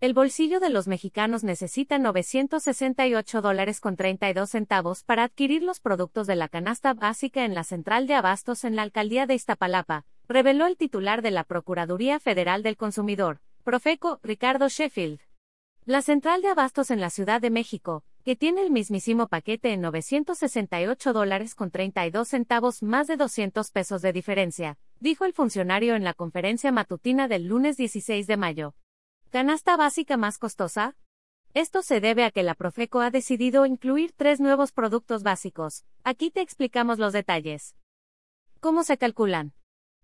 El bolsillo de los mexicanos necesita 968 dólares con 32 centavos para adquirir los productos de la canasta básica en la central de abastos en la alcaldía de Iztapalapa, reveló el titular de la Procuraduría Federal del Consumidor, Profeco, Ricardo Sheffield. La central de abastos en la Ciudad de México, que tiene el mismísimo paquete en 968 dólares con 32 centavos más de 200 pesos de diferencia, dijo el funcionario en la conferencia matutina del lunes 16 de mayo. ¿Canasta básica más costosa? Esto se debe a que la Profeco ha decidido incluir tres nuevos productos básicos. Aquí te explicamos los detalles. ¿Cómo se calculan?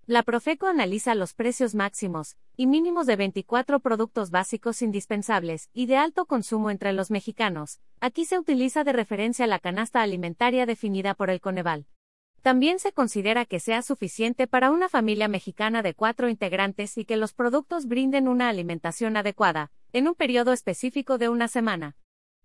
La Profeco analiza los precios máximos y mínimos de 24 productos básicos indispensables y de alto consumo entre los mexicanos. Aquí se utiliza de referencia la canasta alimentaria definida por el Coneval. También se considera que sea suficiente para una familia mexicana de cuatro integrantes y que los productos brinden una alimentación adecuada, en un periodo específico de una semana.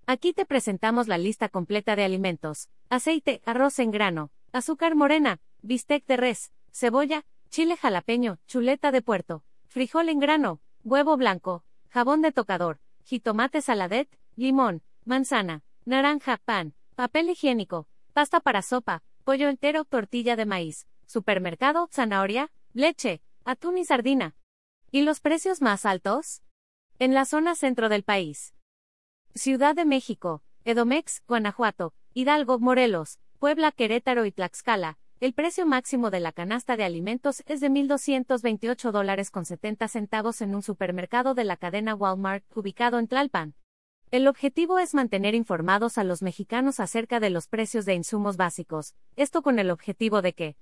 Aquí te presentamos la lista completa de alimentos. Aceite, arroz en grano, azúcar morena, bistec de res, cebolla, chile jalapeño, chuleta de puerto, frijol en grano, huevo blanco, jabón de tocador, jitomate saladet, limón, manzana, naranja, pan, papel higiénico, pasta para sopa, pollo entero, tortilla de maíz, supermercado, zanahoria, leche, atún y sardina. ¿Y los precios más altos? En la zona centro del país. Ciudad de México, Edomex, Guanajuato, Hidalgo, Morelos, Puebla, Querétaro y Tlaxcala. El precio máximo de la canasta de alimentos es de 1.228 dólares con 70 centavos en un supermercado de la cadena Walmart, ubicado en Tlalpan. El objetivo es mantener informados a los mexicanos acerca de los precios de insumos básicos, esto con el objetivo de que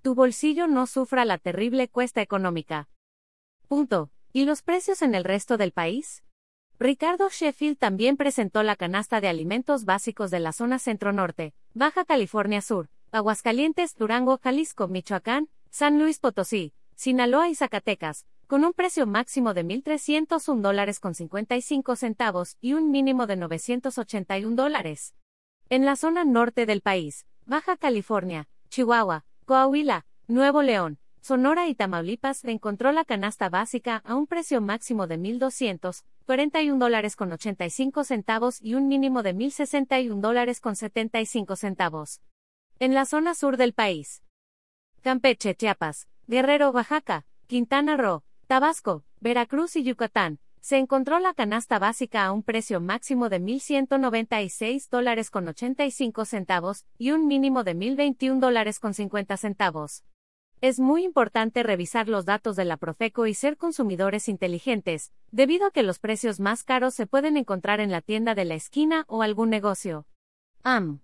tu bolsillo no sufra la terrible cuesta económica. Punto. ¿Y los precios en el resto del país? Ricardo Sheffield también presentó la canasta de alimentos básicos de la zona centro-norte, Baja California Sur, Aguascalientes, Durango, Jalisco, Michoacán, San Luis Potosí, Sinaloa y Zacatecas, con un precio máximo de 1.301 dólares con 55 centavos y un mínimo de 981 dólares. En la zona norte del país, Baja California, Chihuahua, Coahuila, Nuevo León, Sonora y Tamaulipas encontró la canasta básica a un precio máximo de 1.241 dólares con 85 centavos y un mínimo de 1.061 dólares con 75 centavos. En la zona sur del país, Campeche, Chiapas, Guerrero, Oaxaca, Quintana Roo, Tabasco, Veracruz y Yucatán, se encontró la canasta básica a un precio máximo de 1.196 dólares con 85 centavos y un mínimo de 1.021 dólares con 50 centavos. Es muy importante revisar los datos de la Profeco y ser consumidores inteligentes, debido a que los precios más caros se pueden encontrar en la tienda de la esquina o algún negocio. AM.